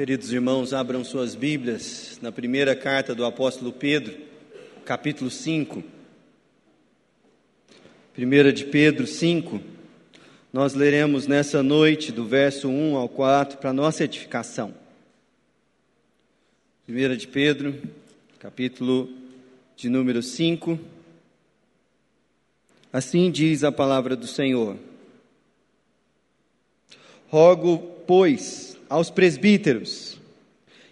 Queridos irmãos, abram suas Bíblias na primeira carta do apóstolo Pedro, capítulo 5. Primeira de Pedro 5. Nós leremos nessa noite do verso 1 ao 4 para nossa edificação. Primeira de Pedro, capítulo de número 5. Assim diz a palavra do Senhor. Rogo, pois, aos presbíteros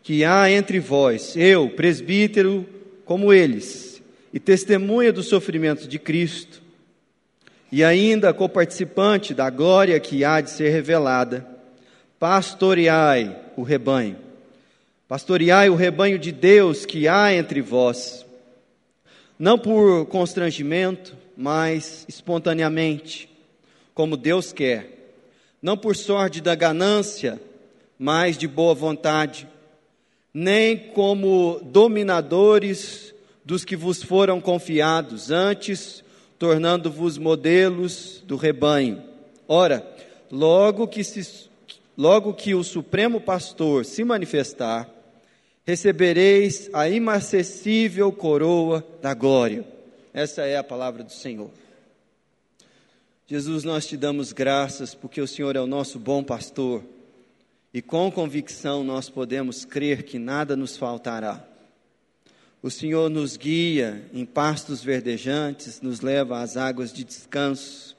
que há entre vós, eu, presbítero, como eles, e testemunha dos sofrimentos de Cristo, e ainda coparticipante da glória que há de ser revelada, pastoreai o rebanho. Pastoreai o rebanho de Deus que há entre vós, não por constrangimento, mas espontaneamente, como Deus quer não por sorte da ganância, mas de boa vontade, nem como dominadores dos que vos foram confiados, antes tornando-vos modelos do rebanho. Ora, logo que, se, logo que o Supremo Pastor se manifestar, recebereis a inacessível coroa da glória. Essa é a palavra do Senhor. Jesus, nós te damos graças porque o Senhor é o nosso bom pastor e com convicção nós podemos crer que nada nos faltará. O Senhor nos guia em pastos verdejantes, nos leva às águas de descanso.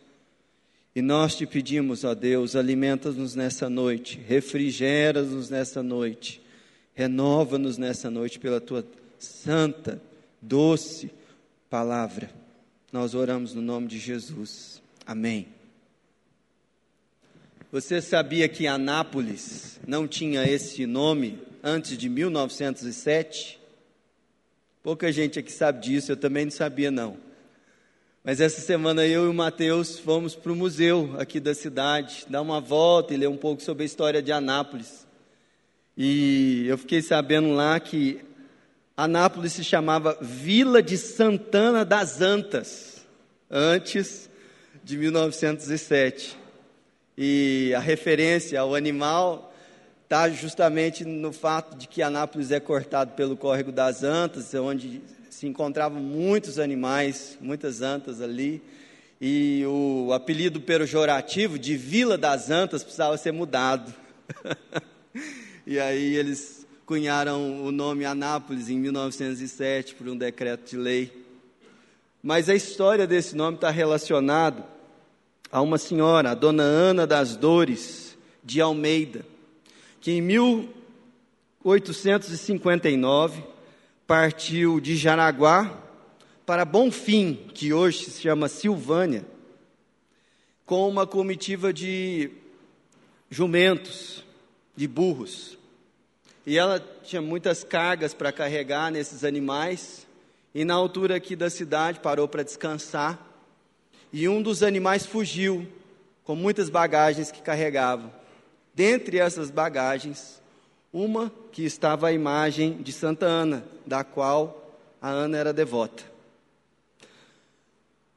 E nós te pedimos, ó Deus, alimenta-nos nessa noite, refrigera-nos nessa noite, renova-nos nessa noite pela tua santa, doce palavra. Nós oramos no nome de Jesus. Amém. Você sabia que Anápolis não tinha esse nome antes de 1907? Pouca gente aqui sabe disso, eu também não sabia não. Mas essa semana eu e o Mateus fomos para o museu aqui da cidade, dar uma volta e ler um pouco sobre a história de Anápolis. E eu fiquei sabendo lá que Anápolis se chamava Vila de Santana das Antas, antes de 1907. E a referência ao animal está justamente no fato de que Anápolis é cortado pelo córrego das Antas, onde se encontravam muitos animais, muitas antas ali. E o apelido pejorativo de Vila das Antas precisava ser mudado. e aí eles cunharam o nome Anápolis em 1907 por um decreto de lei. Mas a história desse nome está relacionado a uma senhora, a dona Ana das Dores, de Almeida, que em 1859 partiu de Jaraguá para Bonfim, que hoje se chama Silvânia, com uma comitiva de jumentos, de burros. E ela tinha muitas cargas para carregar nesses animais, e na altura aqui da cidade parou para descansar e um dos animais fugiu com muitas bagagens que carregava. Dentre essas bagagens, uma que estava a imagem de Santa Ana, da qual a Ana era devota.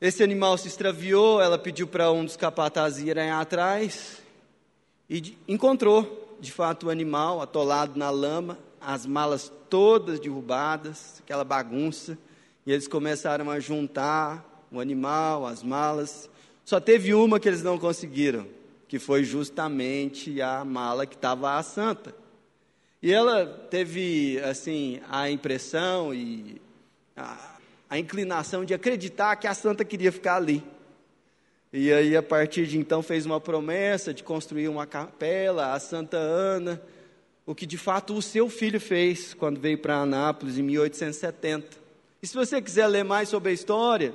Esse animal se extraviou, ela pediu para um dos capatazes irem atrás e encontrou, de fato, o animal atolado na lama, as malas todas derrubadas, aquela bagunça, e eles começaram a juntar o animal, as malas. Só teve uma que eles não conseguiram, que foi justamente a mala que estava a santa. E ela teve, assim, a impressão e a, a inclinação de acreditar que a santa queria ficar ali. E aí, a partir de então, fez uma promessa de construir uma capela a Santa Ana, o que de fato o seu filho fez quando veio para Anápolis em 1870. E se você quiser ler mais sobre a história,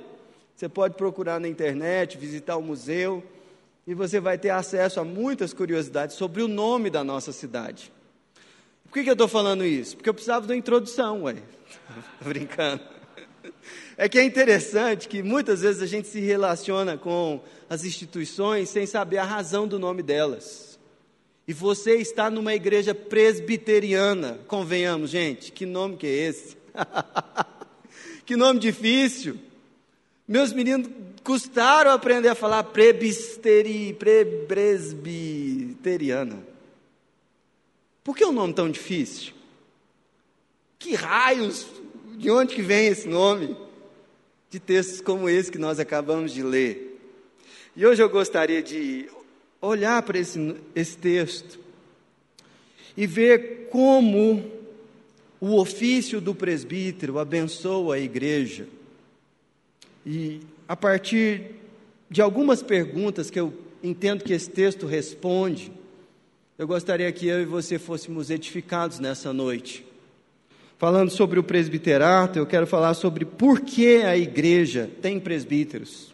você pode procurar na internet, visitar o museu, e você vai ter acesso a muitas curiosidades sobre o nome da nossa cidade. Por que, que eu estou falando isso? Porque eu precisava de uma introdução, ué. brincando. É que é interessante que muitas vezes a gente se relaciona com as instituições sem saber a razão do nome delas. E você está numa igreja presbiteriana, convenhamos, gente, que nome que é esse? que nome difícil. Meus meninos custaram aprender a falar prebisteri, prebresbiteriana. Por que o um nome tão difícil? Que raios, de onde que vem esse nome? De textos como esse que nós acabamos de ler. E hoje eu gostaria de olhar para esse, esse texto e ver como o ofício do presbítero abençoa a igreja. E a partir de algumas perguntas que eu entendo que esse texto responde, eu gostaria que eu e você fôssemos edificados nessa noite. Falando sobre o presbiterato, eu quero falar sobre por que a igreja tem presbíteros.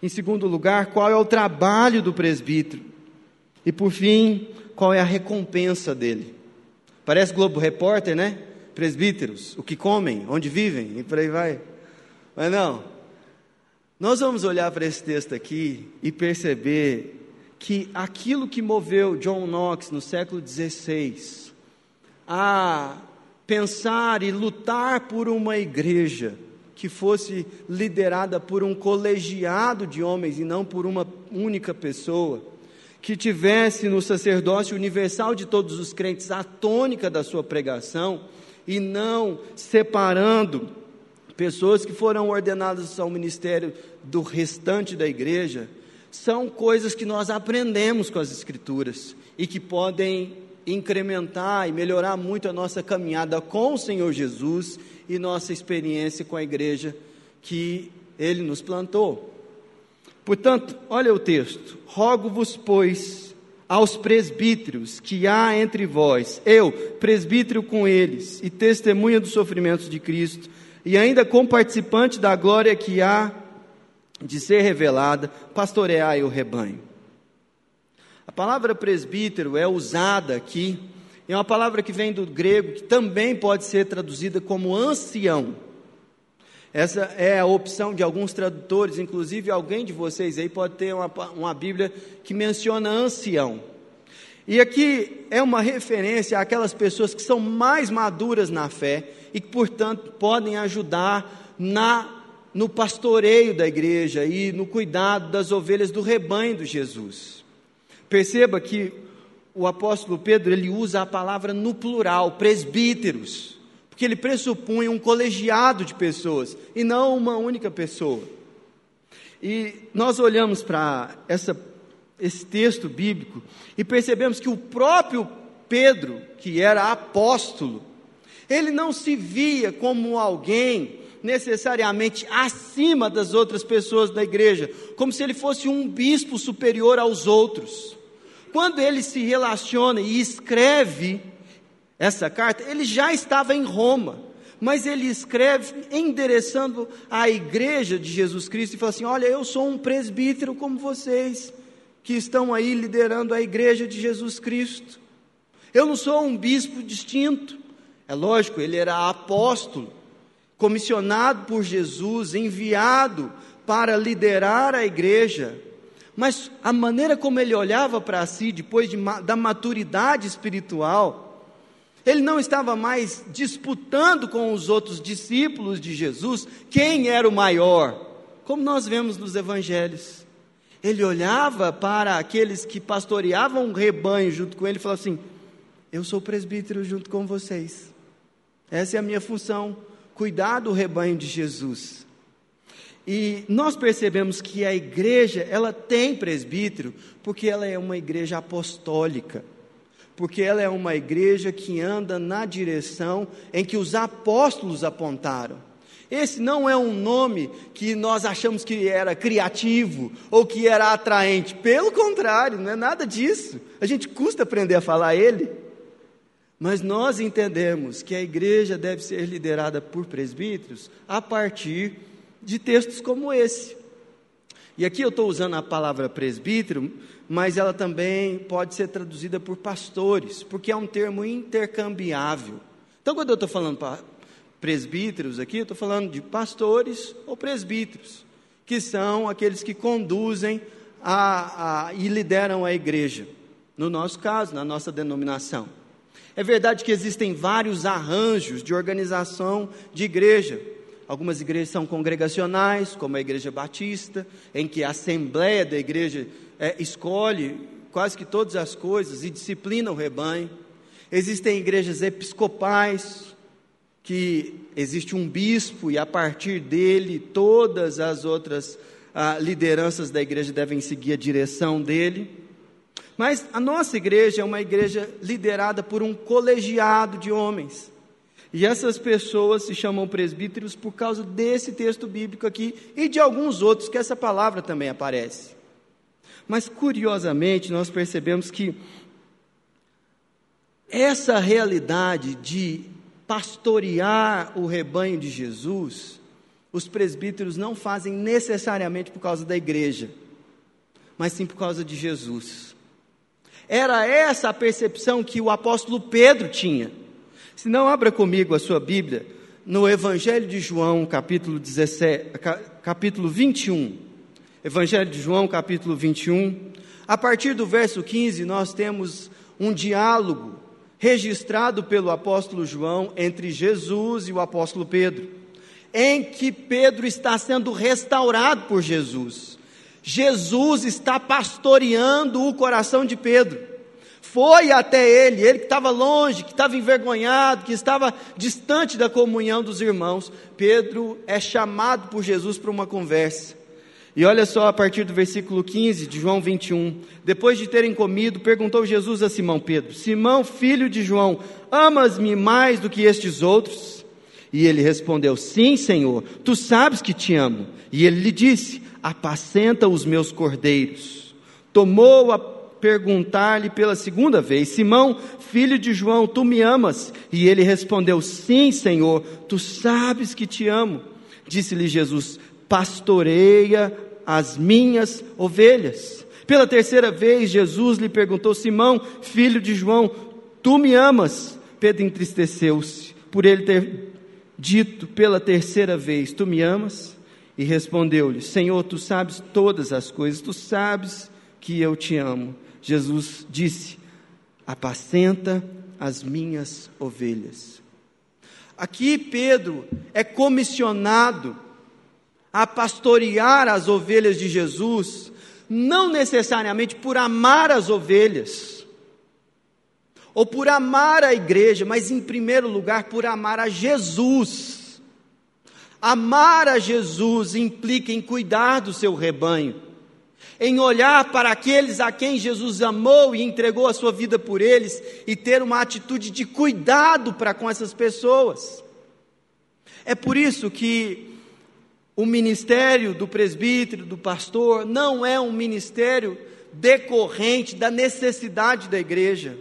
Em segundo lugar, qual é o trabalho do presbítero? E por fim, qual é a recompensa dele? Parece Globo Repórter, né? Presbíteros, o que comem, onde vivem e por aí vai. Mas não. Nós vamos olhar para esse texto aqui e perceber que aquilo que moveu John Knox no século XVI a pensar e lutar por uma igreja que fosse liderada por um colegiado de homens e não por uma única pessoa, que tivesse no sacerdócio universal de todos os crentes a tônica da sua pregação e não separando pessoas que foram ordenadas ao ministério do restante da igreja, são coisas que nós aprendemos com as Escrituras e que podem incrementar e melhorar muito a nossa caminhada com o Senhor Jesus e nossa experiência com a igreja que Ele nos plantou. Portanto, olha o texto: Rogo-vos, pois, aos presbíteros que há entre vós, eu, presbítero com eles, e testemunha dos sofrimentos de Cristo, e ainda comparticipante da glória que há de ser revelada, pastoreai o rebanho. A palavra presbítero é usada aqui, é uma palavra que vem do grego, que também pode ser traduzida como ancião. Essa é a opção de alguns tradutores, inclusive alguém de vocês aí pode ter uma, uma Bíblia que menciona ancião. E aqui é uma referência àquelas pessoas que são mais maduras na fé e que, portanto, podem ajudar na no pastoreio da igreja e no cuidado das ovelhas do rebanho de Jesus. Perceba que o apóstolo Pedro ele usa a palavra no plural, presbíteros porque ele pressupunha um colegiado de pessoas e não uma única pessoa. E nós olhamos para esse texto bíblico e percebemos que o próprio Pedro, que era apóstolo, ele não se via como alguém necessariamente acima das outras pessoas da igreja, como se ele fosse um bispo superior aos outros. Quando ele se relaciona e escreve essa carta, ele já estava em Roma, mas ele escreve endereçando a igreja de Jesus Cristo e fala assim: Olha, eu sou um presbítero como vocês, que estão aí liderando a igreja de Jesus Cristo. Eu não sou um bispo distinto. É lógico, ele era apóstolo, comissionado por Jesus, enviado para liderar a igreja. Mas a maneira como ele olhava para si, depois de, da maturidade espiritual, ele não estava mais disputando com os outros discípulos de Jesus quem era o maior, como nós vemos nos evangelhos. Ele olhava para aqueles que pastoreavam um rebanho junto com ele e falava assim: Eu sou presbítero junto com vocês. Essa é a minha função, cuidar do rebanho de Jesus. E nós percebemos que a igreja, ela tem presbítero, porque ela é uma igreja apostólica porque ela é uma igreja que anda na direção em que os apóstolos apontaram. Esse não é um nome que nós achamos que era criativo ou que era atraente. Pelo contrário, não é nada disso. A gente custa aprender a falar ele. Mas nós entendemos que a igreja deve ser liderada por presbíteros a partir de textos como esse. E aqui eu estou usando a palavra presbítero, mas ela também pode ser traduzida por pastores, porque é um termo intercambiável. Então, quando eu estou falando presbíteros aqui, eu estou falando de pastores ou presbíteros, que são aqueles que conduzem a, a, e lideram a igreja, no nosso caso, na nossa denominação. É verdade que existem vários arranjos de organização de igreja. Algumas igrejas são congregacionais, como a Igreja Batista, em que a assembleia da igreja é, escolhe quase que todas as coisas e disciplina o rebanho. Existem igrejas episcopais, que existe um bispo e a partir dele todas as outras ah, lideranças da igreja devem seguir a direção dele. Mas a nossa igreja é uma igreja liderada por um colegiado de homens. E essas pessoas se chamam presbíteros por causa desse texto bíblico aqui e de alguns outros que essa palavra também aparece. Mas curiosamente, nós percebemos que essa realidade de pastorear o rebanho de Jesus, os presbíteros não fazem necessariamente por causa da igreja, mas sim por causa de Jesus. Era essa a percepção que o apóstolo Pedro tinha. Se não, abra comigo a sua Bíblia no Evangelho de João, capítulo, 17, capítulo 21. Evangelho de João, capítulo 21. A partir do verso 15, nós temos um diálogo registrado pelo apóstolo João entre Jesus e o apóstolo Pedro, em que Pedro está sendo restaurado por Jesus. Jesus está pastoreando o coração de Pedro. Foi até ele, ele que estava longe, que estava envergonhado, que estava distante da comunhão dos irmãos. Pedro é chamado por Jesus para uma conversa. E olha só a partir do versículo 15 de João 21. Depois de terem comido, perguntou Jesus a Simão Pedro: Simão, filho de João, amas-me mais do que estes outros? E ele respondeu: Sim, Senhor, tu sabes que te amo. E ele lhe disse: Apacenta os meus cordeiros. Tomou a perguntar-lhe pela segunda vez: Simão, filho de João, tu me amas? E ele respondeu: Sim, Senhor, tu sabes que te amo. Disse-lhe Jesus: pastoreia as minhas ovelhas. Pela terceira vez, Jesus lhe perguntou: Simão, filho de João, tu me amas? Pedro entristeceu-se por ele ter dito pela terceira vez: Tu me amas? E respondeu-lhe: Senhor, tu sabes todas as coisas, tu sabes que eu te amo. Jesus disse: Apacenta as minhas ovelhas. Aqui Pedro é comissionado a pastorear as ovelhas de Jesus, não necessariamente por amar as ovelhas, ou por amar a igreja, mas em primeiro lugar por amar a Jesus. Amar a Jesus implica em cuidar do seu rebanho, em olhar para aqueles a quem Jesus amou e entregou a sua vida por eles e ter uma atitude de cuidado para com essas pessoas. É por isso que o ministério do presbítero, do pastor, não é um ministério decorrente da necessidade da igreja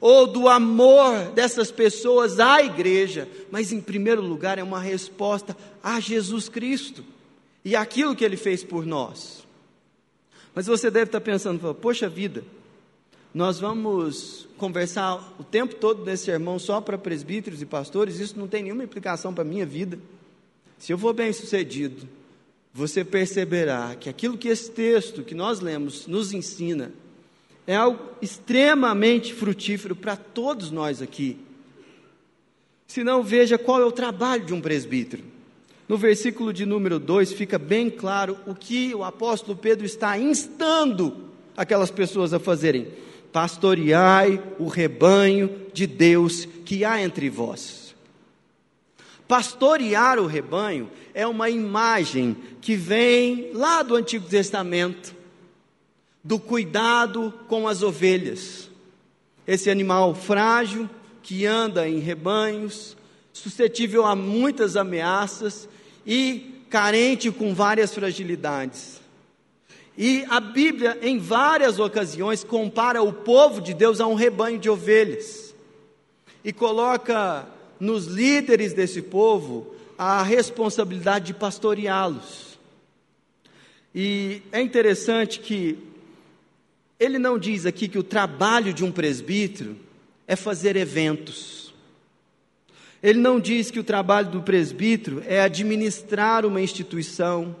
ou do amor dessas pessoas à igreja, mas em primeiro lugar é uma resposta a Jesus Cristo e aquilo que ele fez por nós. Mas você deve estar pensando, poxa vida, nós vamos conversar o tempo todo nesse sermão só para presbíteros e pastores, isso não tem nenhuma implicação para a minha vida. Se eu for bem sucedido, você perceberá que aquilo que esse texto que nós lemos nos ensina é algo extremamente frutífero para todos nós aqui. Se não, veja qual é o trabalho de um presbítero. No versículo de número 2 fica bem claro o que o apóstolo Pedro está instando aquelas pessoas a fazerem: pastoreai o rebanho de Deus que há entre vós. Pastorear o rebanho é uma imagem que vem lá do Antigo Testamento, do cuidado com as ovelhas. Esse animal frágil que anda em rebanhos, suscetível a muitas ameaças e carente com várias fragilidades. E a Bíblia, em várias ocasiões, compara o povo de Deus a um rebanho de ovelhas e coloca nos líderes desse povo a responsabilidade de pastoreá-los. E é interessante que ele não diz aqui que o trabalho de um presbítero é fazer eventos. Ele não diz que o trabalho do presbítero é administrar uma instituição.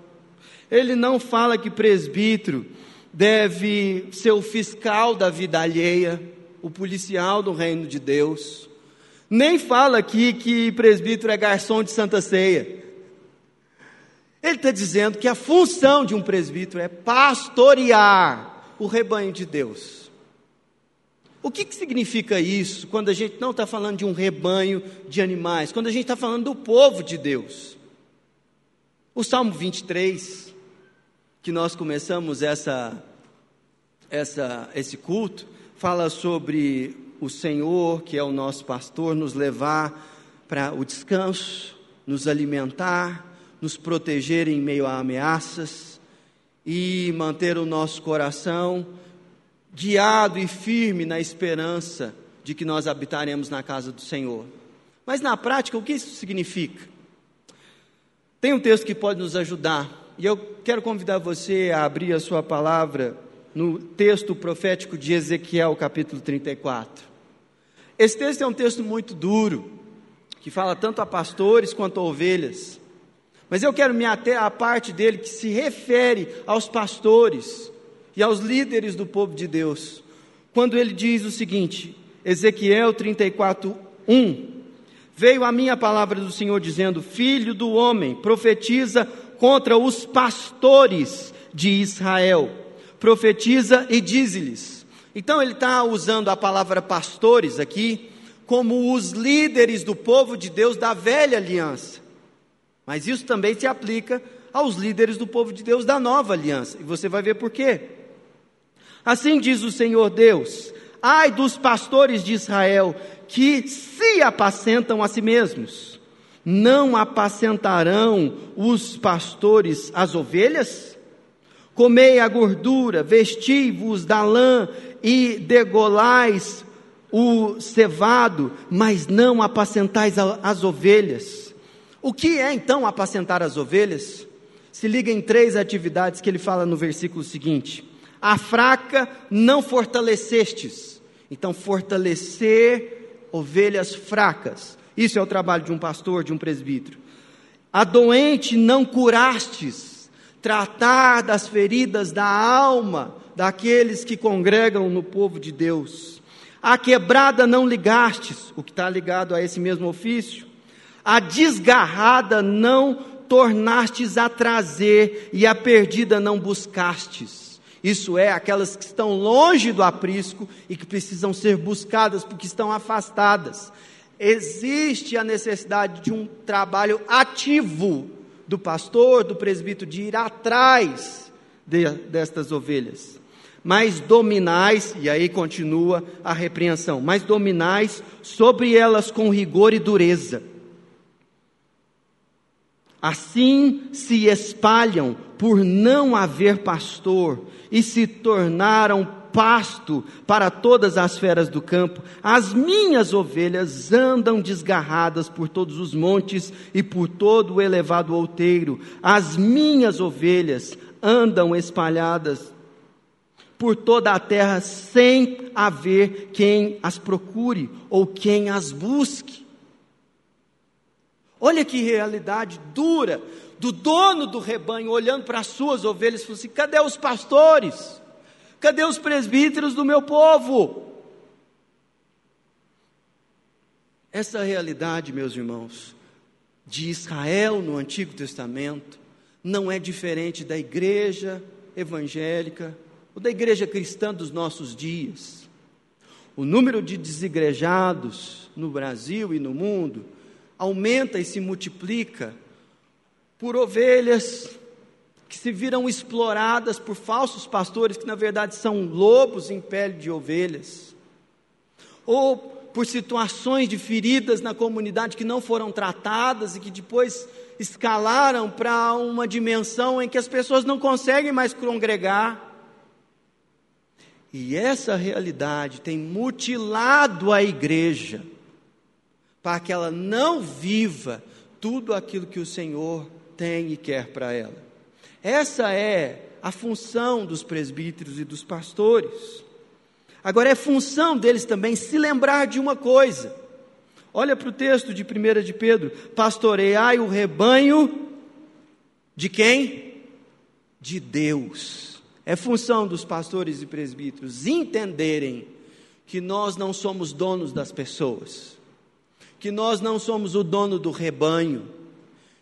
Ele não fala que presbítero deve ser o fiscal da vida alheia, o policial do reino de Deus. Nem fala aqui que presbítero é garçom de Santa Ceia. Ele está dizendo que a função de um presbítero é pastorear o rebanho de Deus. O que, que significa isso quando a gente não está falando de um rebanho de animais, quando a gente está falando do povo de Deus? O Salmo 23, que nós começamos essa, essa, esse culto, fala sobre o Senhor, que é o nosso pastor, nos levar para o descanso, nos alimentar, nos proteger em meio a ameaças e manter o nosso coração guiado e firme na esperança de que nós habitaremos na casa do Senhor. Mas na prática, o que isso significa? Tem um texto que pode nos ajudar, e eu quero convidar você a abrir a sua palavra no texto profético de Ezequiel, capítulo 34. Esse texto é um texto muito duro, que fala tanto a pastores quanto a ovelhas. Mas eu quero me ater à parte dele que se refere aos pastores e aos líderes do povo de Deus. Quando ele diz o seguinte, Ezequiel 34, 1: Veio a minha palavra do Senhor dizendo: Filho do homem, profetiza contra os pastores de Israel. Profetiza e diz-lhes. Então ele está usando a palavra pastores aqui como os líderes do povo de Deus da velha aliança. Mas isso também se aplica aos líderes do povo de Deus da nova aliança. E você vai ver por quê. Assim diz o Senhor Deus: Ai dos pastores de Israel que se apacentam a si mesmos. Não apacentarão os pastores as ovelhas? Comei a gordura, vesti-vos da lã e degolais o cevado, mas não apacentais as ovelhas. O que é então apacentar as ovelhas? Se liga em três atividades que ele fala no versículo seguinte: A fraca não fortalecestes. Então, fortalecer ovelhas fracas. Isso é o trabalho de um pastor, de um presbítero. A doente não curastes. Tratar das feridas da alma daqueles que congregam no povo de Deus. A quebrada não ligastes, o que está ligado a esse mesmo ofício a desgarrada não tornastes a trazer, e a perdida não buscastes. Isso é, aquelas que estão longe do aprisco e que precisam ser buscadas porque estão afastadas. Existe a necessidade de um trabalho ativo do pastor, do presbítero, de ir atrás de, destas ovelhas. Mas dominais, e aí continua a repreensão, mas dominais sobre elas com rigor e dureza Assim se espalham por não haver pastor e se tornaram pasto para todas as feras do campo. As minhas ovelhas andam desgarradas por todos os montes e por todo o elevado outeiro. As minhas ovelhas andam espalhadas por toda a terra sem haver quem as procure ou quem as busque. Olha que realidade dura do dono do rebanho olhando para as suas ovelhas e falando assim: cadê os pastores? Cadê os presbíteros do meu povo? Essa realidade, meus irmãos, de Israel no Antigo Testamento, não é diferente da igreja evangélica ou da igreja cristã dos nossos dias. O número de desigrejados no Brasil e no mundo aumenta e se multiplica por ovelhas que se viram exploradas por falsos pastores que na verdade são lobos em pele de ovelhas, ou por situações de feridas na comunidade que não foram tratadas e que depois escalaram para uma dimensão em que as pessoas não conseguem mais congregar. E essa realidade tem mutilado a igreja para que ela não viva tudo aquilo que o Senhor tem e quer para ela. Essa é a função dos presbíteros e dos pastores. Agora, é função deles também se lembrar de uma coisa. Olha para o texto de 1 de Pedro: pastoreai o rebanho de quem? De Deus. É função dos pastores e presbíteros entenderem que nós não somos donos das pessoas que nós não somos o dono do rebanho,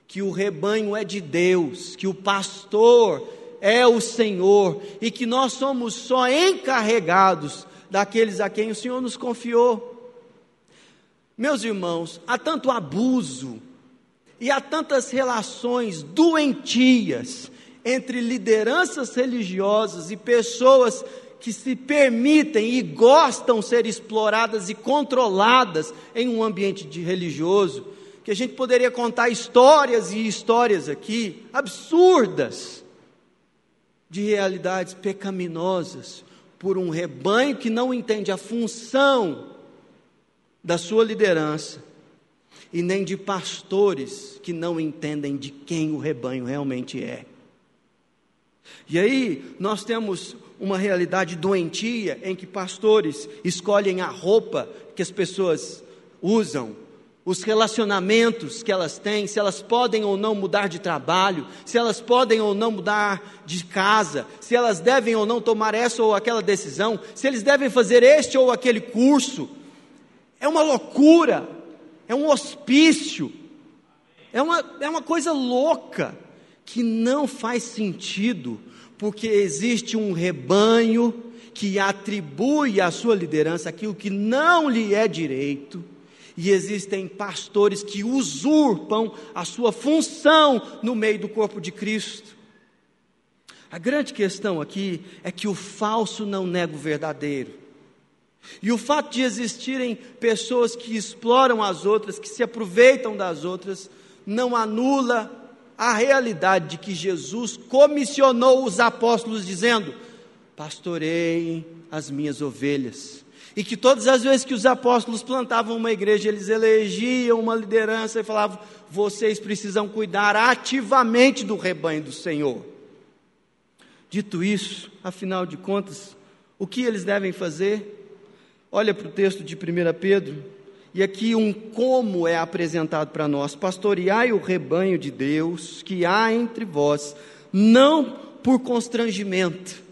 que o rebanho é de Deus, que o pastor é o Senhor e que nós somos só encarregados daqueles a quem o Senhor nos confiou. Meus irmãos, há tanto abuso e há tantas relações doentias entre lideranças religiosas e pessoas que se permitem e gostam ser exploradas e controladas em um ambiente religioso, que a gente poderia contar histórias e histórias aqui absurdas de realidades pecaminosas por um rebanho que não entende a função da sua liderança e nem de pastores que não entendem de quem o rebanho realmente é. E aí nós temos uma realidade doentia em que pastores escolhem a roupa que as pessoas usam, os relacionamentos que elas têm, se elas podem ou não mudar de trabalho, se elas podem ou não mudar de casa, se elas devem ou não tomar essa ou aquela decisão, se eles devem fazer este ou aquele curso. É uma loucura, é um hospício, é uma, é uma coisa louca que não faz sentido, porque existe um rebanho que atribui à sua liderança aquilo que não lhe é direito e existem pastores que usurpam a sua função no meio do corpo de Cristo. A grande questão aqui é que o falso não nega o verdadeiro. E o fato de existirem pessoas que exploram as outras, que se aproveitam das outras, não anula a realidade de que Jesus comissionou os apóstolos dizendo: Pastoreiem as minhas ovelhas e que todas as vezes que os apóstolos plantavam uma igreja, eles elegiam uma liderança e falavam: vocês precisam cuidar ativamente do rebanho do Senhor. Dito isso, afinal de contas, o que eles devem fazer? Olha para o texto de 1 Pedro, e aqui um como é apresentado para nós: pastoreai o rebanho de Deus que há entre vós, não por constrangimento.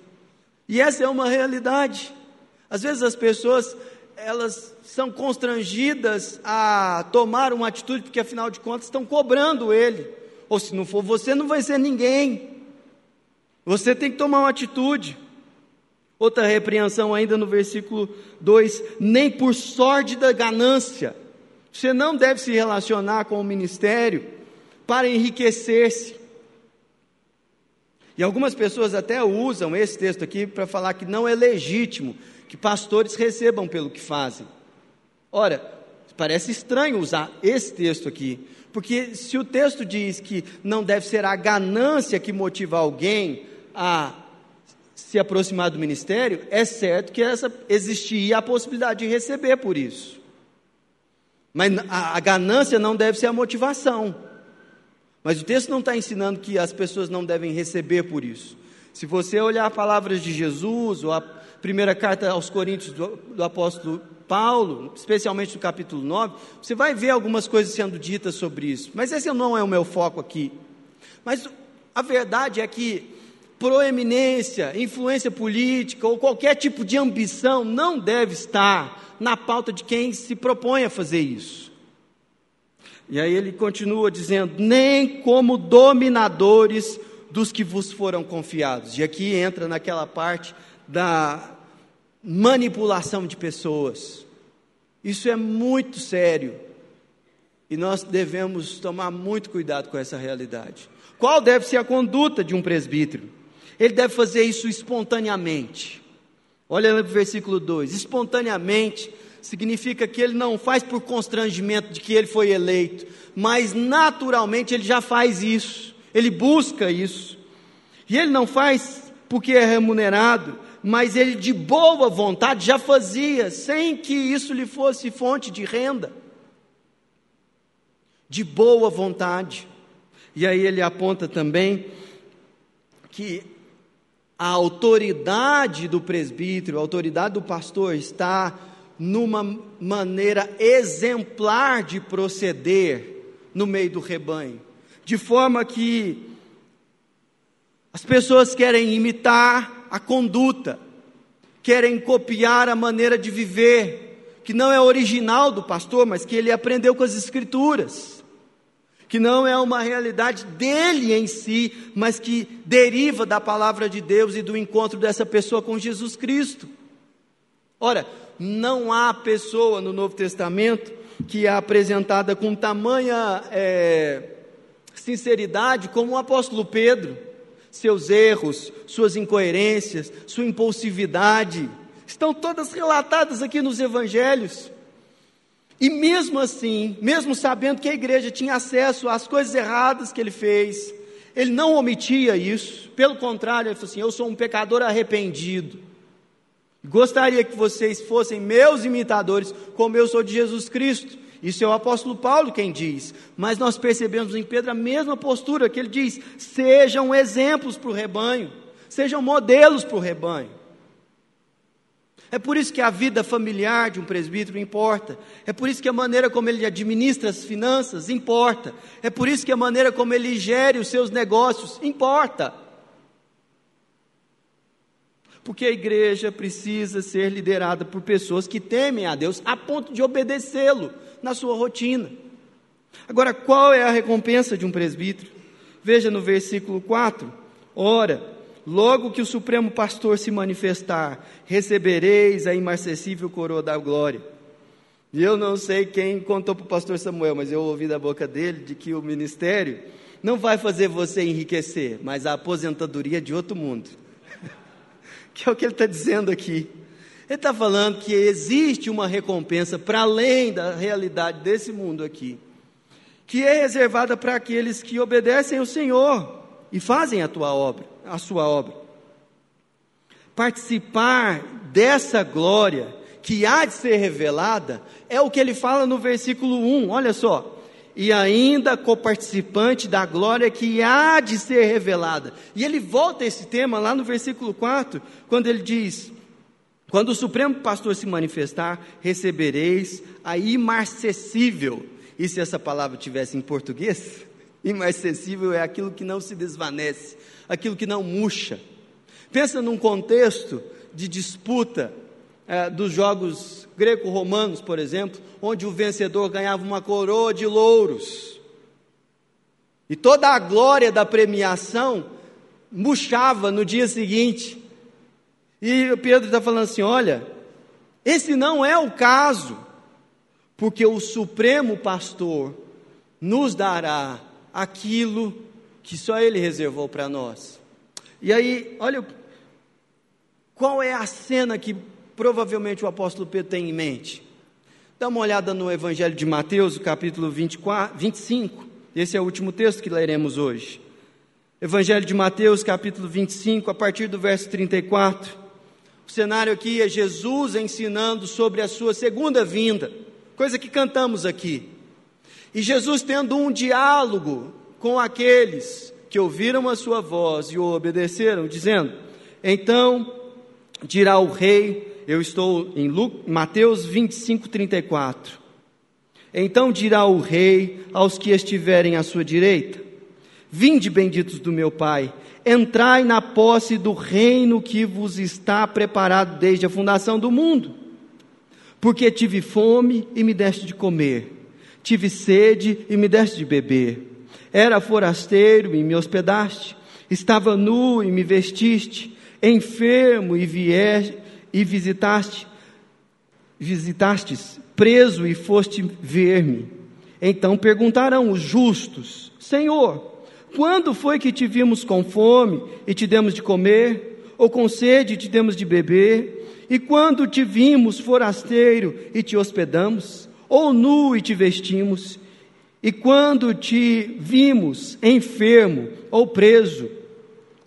E essa é uma realidade. Às vezes as pessoas elas são constrangidas a tomar uma atitude porque afinal de contas estão cobrando ele. Ou se não for você, não vai ser ninguém. Você tem que tomar uma atitude. Outra repreensão ainda no versículo 2: nem por sórdida ganância. Você não deve se relacionar com o ministério para enriquecer-se. E algumas pessoas até usam esse texto aqui para falar que não é legítimo que pastores recebam pelo que fazem. Ora, parece estranho usar esse texto aqui, porque se o texto diz que não deve ser a ganância que motiva alguém a se aproximar do ministério, é certo que essa existia a possibilidade de receber por isso. Mas a, a ganância não deve ser a motivação. Mas o texto não está ensinando que as pessoas não devem receber por isso. Se você olhar palavras de Jesus ou a primeira carta aos Coríntios do, do apóstolo Paulo, especialmente no capítulo 9, você vai ver algumas coisas sendo ditas sobre isso. Mas esse não é o meu foco aqui. Mas a verdade é que proeminência, influência política ou qualquer tipo de ambição não deve estar na pauta de quem se propõe a fazer isso. E aí ele continua dizendo: nem como dominadores dos que vos foram confiados. E aqui entra naquela parte da manipulação de pessoas. Isso é muito sério. E nós devemos tomar muito cuidado com essa realidade. Qual deve ser a conduta de um presbítero? Ele deve fazer isso espontaneamente. Olha no versículo 2: espontaneamente significa que ele não faz por constrangimento de que ele foi eleito, mas naturalmente ele já faz isso, ele busca isso. E ele não faz porque é remunerado, mas ele de boa vontade já fazia, sem que isso lhe fosse fonte de renda. De boa vontade. E aí ele aponta também que a autoridade do presbítero, a autoridade do pastor está numa maneira exemplar de proceder no meio do rebanho, de forma que as pessoas querem imitar a conduta, querem copiar a maneira de viver, que não é original do pastor, mas que ele aprendeu com as Escrituras. Que não é uma realidade dele em si, mas que deriva da palavra de Deus e do encontro dessa pessoa com Jesus Cristo. Ora, não há pessoa no Novo Testamento que é apresentada com tamanha é, sinceridade como o apóstolo Pedro. Seus erros, suas incoerências, sua impulsividade, estão todas relatadas aqui nos evangelhos. E mesmo assim, mesmo sabendo que a igreja tinha acesso às coisas erradas que ele fez, ele não omitia isso, pelo contrário, ele falou assim: Eu sou um pecador arrependido. Gostaria que vocês fossem meus imitadores, como eu sou de Jesus Cristo. Isso é o apóstolo Paulo quem diz. Mas nós percebemos em Pedro a mesma postura que ele diz: sejam exemplos para o rebanho, sejam modelos para o rebanho. É por isso que a vida familiar de um presbítero importa. É por isso que a maneira como ele administra as finanças importa. É por isso que a maneira como ele gere os seus negócios importa. Porque a igreja precisa ser liderada por pessoas que temem a Deus a ponto de obedecê-lo na sua rotina. Agora, qual é a recompensa de um presbítero? Veja no versículo 4: Ora, Logo que o Supremo Pastor se manifestar, recebereis a imarcessível coroa da glória. E eu não sei quem contou para o pastor Samuel, mas eu ouvi da boca dele de que o ministério não vai fazer você enriquecer, mas a aposentadoria de outro mundo. que é o que ele está dizendo aqui. Ele está falando que existe uma recompensa para além da realidade desse mundo aqui, que é reservada para aqueles que obedecem ao Senhor e fazem a tua obra a sua obra. Participar dessa glória que há de ser revelada é o que ele fala no versículo 1, olha só. E ainda coparticipante da glória que há de ser revelada. E ele volta a esse tema lá no versículo 4, quando ele diz: Quando o Supremo Pastor se manifestar, recebereis a imarcessível. E se essa palavra tivesse em português? Imarcessível é aquilo que não se desvanece, aquilo que não murcha. Pensa num contexto de disputa é, dos jogos greco-romanos, por exemplo, onde o vencedor ganhava uma coroa de louros. E toda a glória da premiação murchava no dia seguinte. E Pedro está falando assim: olha, esse não é o caso, porque o Supremo Pastor nos dará aquilo que só Ele reservou para nós. E aí, olha, qual é a cena que provavelmente o apóstolo Pedro tem em mente? Dá uma olhada no Evangelho de Mateus, capítulo 24, 25. Esse é o último texto que leremos hoje. Evangelho de Mateus, capítulo 25, a partir do verso 34. O cenário aqui é Jesus ensinando sobre a sua segunda vinda, coisa que cantamos aqui. E Jesus tendo um diálogo com aqueles que ouviram a sua voz e o obedeceram, dizendo: Então dirá o rei, eu estou em Mateus 25, 34. Então dirá o rei aos que estiverem à sua direita: Vinde, benditos do meu Pai, entrai na posse do reino que vos está preparado desde a fundação do mundo. Porque tive fome e me deste de comer, tive sede e me deste de beber era forasteiro e me hospedaste, estava nu e me vestiste, enfermo e vier e visitaste, visitastes, preso e foste ver-me. Então perguntarão os justos: Senhor, quando foi que te vimos com fome e te demos de comer, ou com sede e te demos de beber? E quando te vimos forasteiro e te hospedamos, ou nu e te vestimos? E quando te vimos enfermo ou preso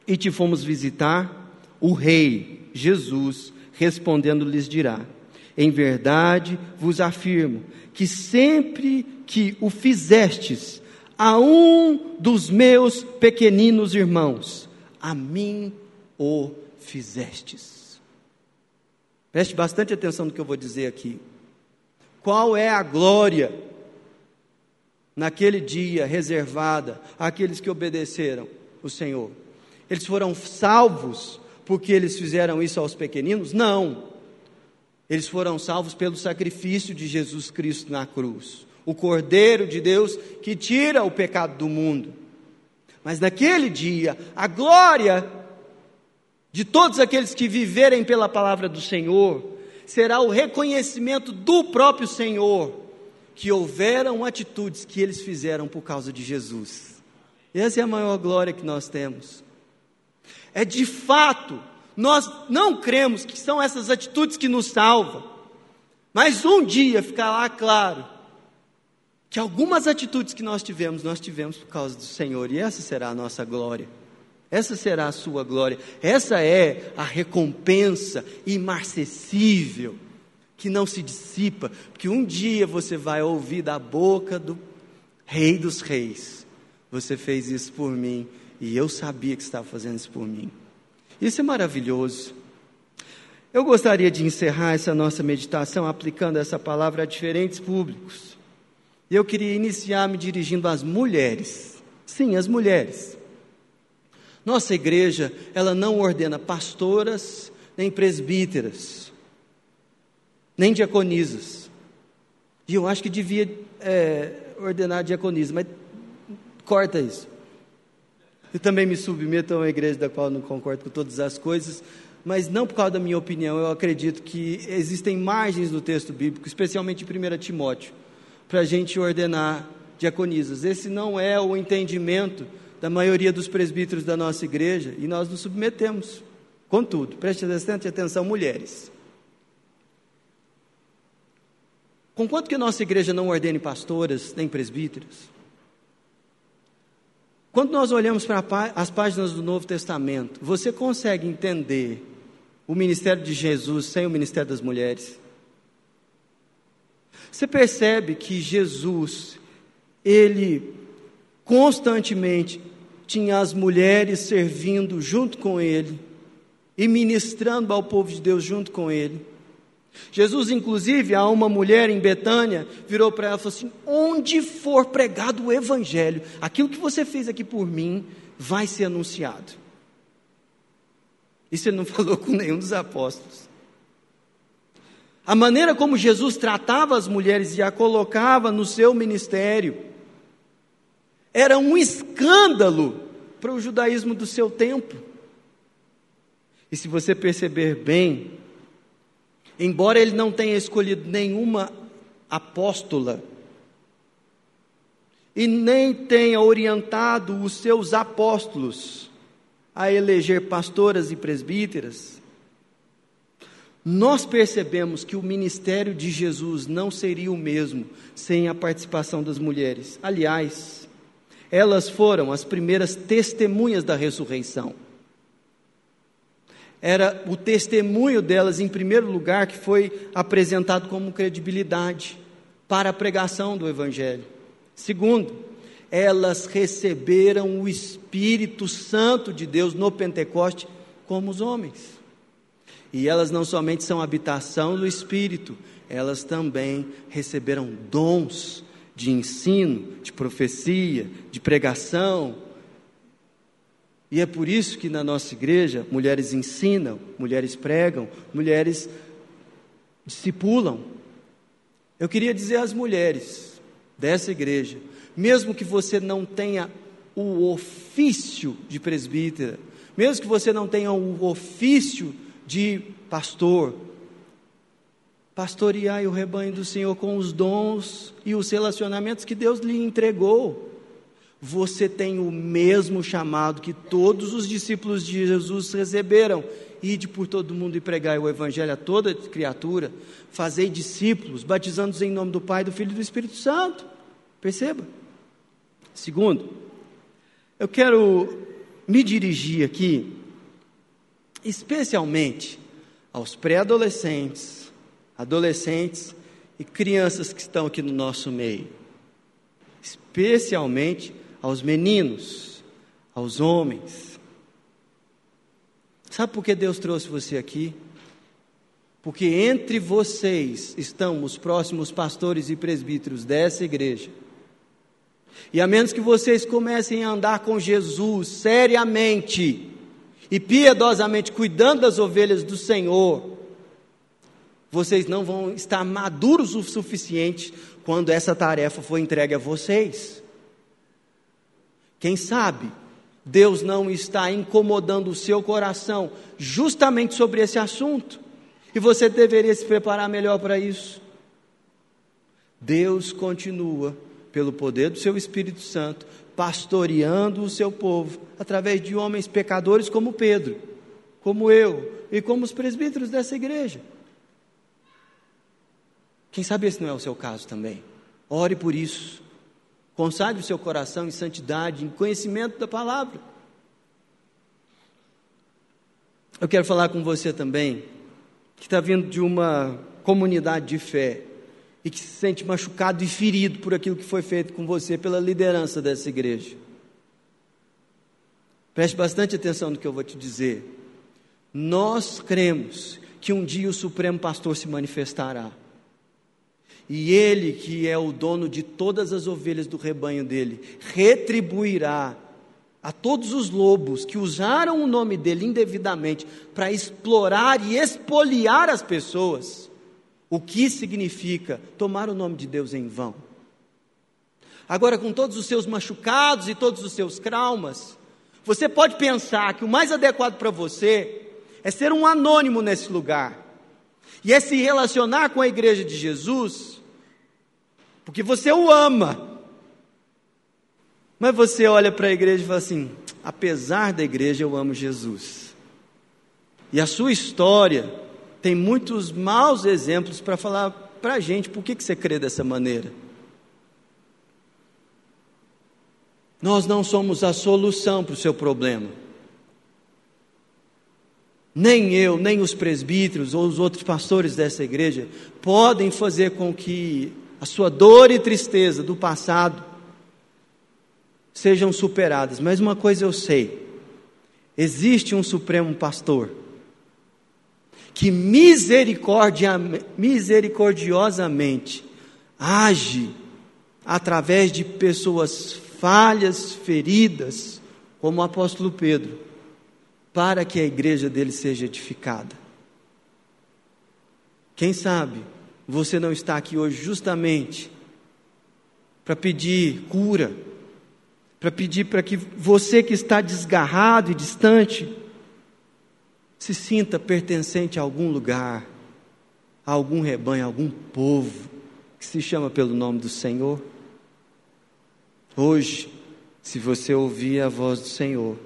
e te fomos visitar, o Rei Jesus respondendo lhes dirá: Em verdade vos afirmo que sempre que o fizestes a um dos meus pequeninos irmãos, a mim o fizestes. Preste bastante atenção no que eu vou dizer aqui. Qual é a glória naquele dia reservada àqueles que obedeceram o Senhor. Eles foram salvos porque eles fizeram isso aos pequeninos? Não. Eles foram salvos pelo sacrifício de Jesus Cristo na cruz. o Cordeiro de Deus que tira o pecado do mundo. Mas naquele dia, a glória de todos aqueles que viverem pela palavra do Senhor será o reconhecimento do próprio Senhor que houveram atitudes que eles fizeram por causa de Jesus. Essa é a maior glória que nós temos. É de fato, nós não cremos que são essas atitudes que nos salvam, mas um dia ficará claro que algumas atitudes que nós tivemos, nós tivemos por causa do Senhor, e essa será a nossa glória. Essa será a sua glória. Essa é a recompensa imarcessível que não se dissipa, porque um dia você vai ouvir da boca do Rei dos Reis: Você fez isso por mim e eu sabia que estava fazendo isso por mim. Isso é maravilhoso. Eu gostaria de encerrar essa nossa meditação aplicando essa palavra a diferentes públicos. E eu queria iniciar me dirigindo às mulheres. Sim, as mulheres. Nossa igreja, ela não ordena pastoras, nem presbíteras, nem diaconisas. E eu acho que devia é, ordenar diaconisa, mas corta isso. Eu também me submeto a uma igreja da qual não concordo com todas as coisas, mas não por causa da minha opinião, eu acredito que existem margens no texto bíblico, especialmente em 1 Timóteo, para a gente ordenar diaconisas. Esse não é o entendimento da maioria dos presbíteros da nossa igreja e nós nos submetemos. Contudo, preste bastante atenção, mulheres. Conquanto que nossa igreja não ordene pastoras nem presbíteros, quando nós olhamos para as páginas do Novo Testamento, você consegue entender o ministério de Jesus sem o ministério das mulheres? Você percebe que Jesus, ele constantemente tinha as mulheres servindo junto com ele e ministrando ao povo de Deus junto com ele. Jesus, inclusive, a uma mulher em Betânia, virou para ela e falou assim: Onde for pregado o Evangelho, aquilo que você fez aqui por mim vai ser anunciado. Isso ele não falou com nenhum dos apóstolos. A maneira como Jesus tratava as mulheres e a colocava no seu ministério era um escândalo para o judaísmo do seu tempo. E se você perceber bem, embora ele não tenha escolhido nenhuma apóstola, e nem tenha orientado os seus apóstolos a eleger pastoras e presbíteras, nós percebemos que o ministério de Jesus não seria o mesmo sem a participação das mulheres. Aliás, elas foram as primeiras testemunhas da ressurreição. Era o testemunho delas, em primeiro lugar, que foi apresentado como credibilidade para a pregação do Evangelho. Segundo, elas receberam o Espírito Santo de Deus no Pentecoste como os homens. E elas não somente são habitação do Espírito, elas também receberam dons de ensino, de profecia, de pregação. E é por isso que na nossa igreja mulheres ensinam, mulheres pregam, mulheres discipulam. Eu queria dizer às mulheres dessa igreja, mesmo que você não tenha o ofício de presbítera, mesmo que você não tenha o ofício de pastor. Pastoreai o rebanho do Senhor com os dons e os relacionamentos que Deus lhe entregou. Você tem o mesmo chamado que todos os discípulos de Jesus receberam. Ide por todo mundo e pregai o Evangelho a toda criatura. Fazei discípulos, batizando-os em nome do Pai, do Filho e do Espírito Santo. Perceba. Segundo, eu quero me dirigir aqui especialmente aos pré-adolescentes, adolescentes e crianças que estão aqui no nosso meio, especialmente aos meninos, aos homens. Sabe por que Deus trouxe você aqui? Porque entre vocês estão os próximos pastores e presbíteros dessa igreja. E a menos que vocês comecem a andar com Jesus seriamente, e piedosamente cuidando das ovelhas do Senhor, vocês não vão estar maduros o suficiente quando essa tarefa for entregue a vocês. Quem sabe Deus não está incomodando o seu coração justamente sobre esse assunto, e você deveria se preparar melhor para isso. Deus continua, pelo poder do seu Espírito Santo, pastoreando o seu povo através de homens pecadores como Pedro, como eu e como os presbíteros dessa igreja. Quem sabe esse não é o seu caso também? Ore por isso. Consagre o seu coração em santidade, em conhecimento da palavra. Eu quero falar com você também, que está vindo de uma comunidade de fé e que se sente machucado e ferido por aquilo que foi feito com você pela liderança dessa igreja. Preste bastante atenção no que eu vou te dizer. Nós cremos que um dia o Supremo Pastor se manifestará. E ele, que é o dono de todas as ovelhas do rebanho dele, retribuirá a todos os lobos que usaram o nome dele indevidamente para explorar e expoliar as pessoas, o que significa tomar o nome de Deus em vão. Agora, com todos os seus machucados e todos os seus traumas, você pode pensar que o mais adequado para você é ser um anônimo nesse lugar e é se relacionar com a igreja de Jesus, porque você o ama mas você olha para a igreja e fala assim: apesar da igreja, eu amo Jesus. E a sua história tem muitos maus exemplos para falar para a gente por que, que você crê dessa maneira. Nós não somos a solução para o seu problema. Nem eu, nem os presbíteros ou os outros pastores dessa igreja podem fazer com que a sua dor e tristeza do passado sejam superadas. Mas uma coisa eu sei: existe um Supremo Pastor que misericordiosamente age através de pessoas falhas, feridas, como o apóstolo Pedro, para que a igreja dele seja edificada. Quem sabe você não está aqui hoje justamente para pedir cura, para pedir para que você que está desgarrado e distante, se sinta pertencente a algum lugar, a algum rebanho, a algum povo que se chama pelo nome do Senhor. Hoje, se você ouvir a voz do Senhor,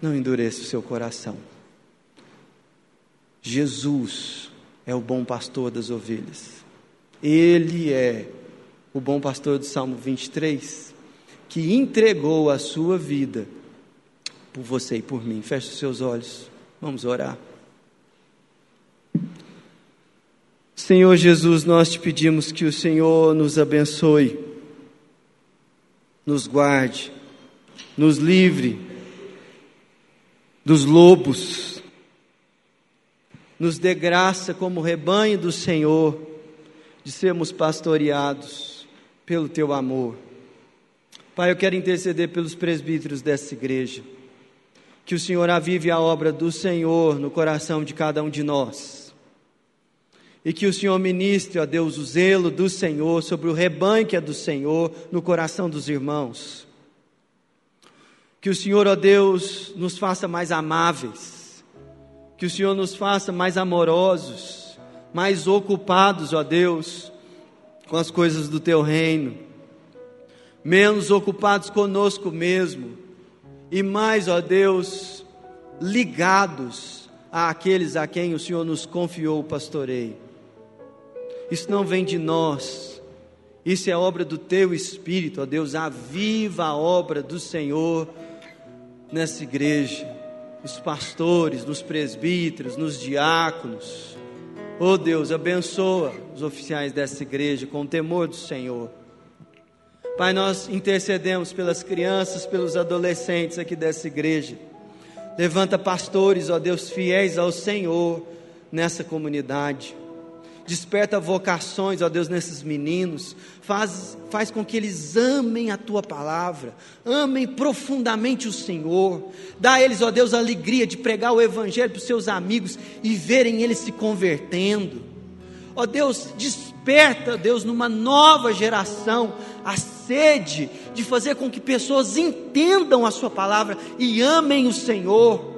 não endureça o seu coração. Jesus é o bom pastor das ovelhas. Ele é o bom pastor do Salmo 23 que entregou a sua vida por você e por mim. Feche os seus olhos, vamos orar. Senhor Jesus, nós te pedimos que o Senhor nos abençoe, nos guarde, nos livre dos lobos, nos dê graça como rebanho do Senhor de sermos pastoreados pelo teu amor. Pai, eu quero interceder pelos presbíteros dessa igreja. Que o Senhor avive a obra do Senhor no coração de cada um de nós. E que o Senhor ministre, ó Deus, o zelo do Senhor sobre o rebanho que é do Senhor no coração dos irmãos. Que o Senhor, ó Deus, nos faça mais amáveis. Que o Senhor nos faça mais amorosos, mais ocupados, ó Deus, com as coisas do teu reino menos ocupados conosco mesmo e mais, ó Deus, ligados àqueles a quem o Senhor nos confiou o pastoreio. Isso não vem de nós, isso é obra do Teu Espírito, ó Deus, aviva a obra do Senhor nessa igreja, nos pastores, nos presbíteros, nos diáconos. Ó Deus, abençoa os oficiais dessa igreja com o temor do Senhor Pai, nós intercedemos pelas crianças, pelos adolescentes aqui dessa igreja. Levanta pastores, ó Deus, fiéis ao Senhor nessa comunidade. Desperta vocações, ó Deus, nesses meninos. Faz, faz com que eles amem a tua palavra, amem profundamente o Senhor. Dá a eles, ó Deus, a alegria de pregar o Evangelho para os seus amigos e verem eles se convertendo. Ó Deus, desperta Deus, numa nova geração, a sede de fazer com que pessoas entendam a Sua palavra e amem o Senhor.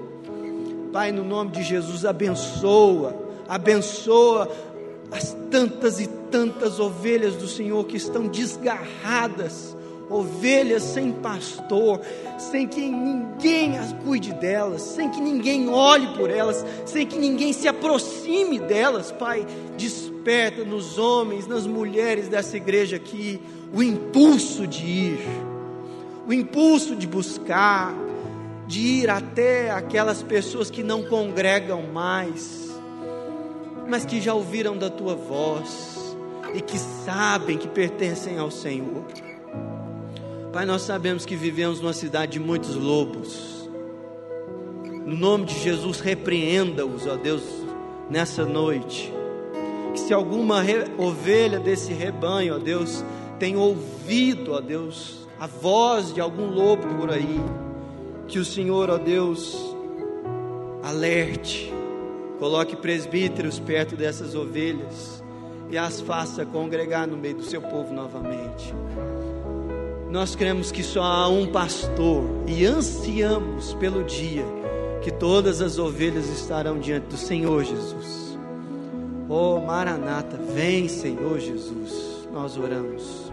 Pai, no nome de Jesus, abençoa, abençoa as tantas e tantas ovelhas do Senhor que estão desgarradas, ovelhas sem pastor, sem que ninguém as cuide delas, sem que ninguém olhe por elas, sem que ninguém se aproxime delas, Pai. Desperta nos homens, nas mulheres dessa igreja aqui o impulso de ir, o impulso de buscar, de ir até aquelas pessoas que não congregam mais mas que já ouviram da tua voz e que sabem que pertencem ao Senhor. Pai, nós sabemos que vivemos numa cidade de muitos lobos. No nome de Jesus, repreenda-os, ó Deus, nessa noite. Que se alguma ovelha desse rebanho, ó Deus, tem ouvido, ó Deus, a voz de algum lobo por aí, que o Senhor, ó Deus, alerte Coloque presbíteros perto dessas ovelhas e as faça congregar no meio do seu povo novamente. Nós cremos que só há um pastor e ansiamos pelo dia que todas as ovelhas estarão diante do Senhor Jesus. Oh Maranata, vem Senhor Jesus, nós oramos.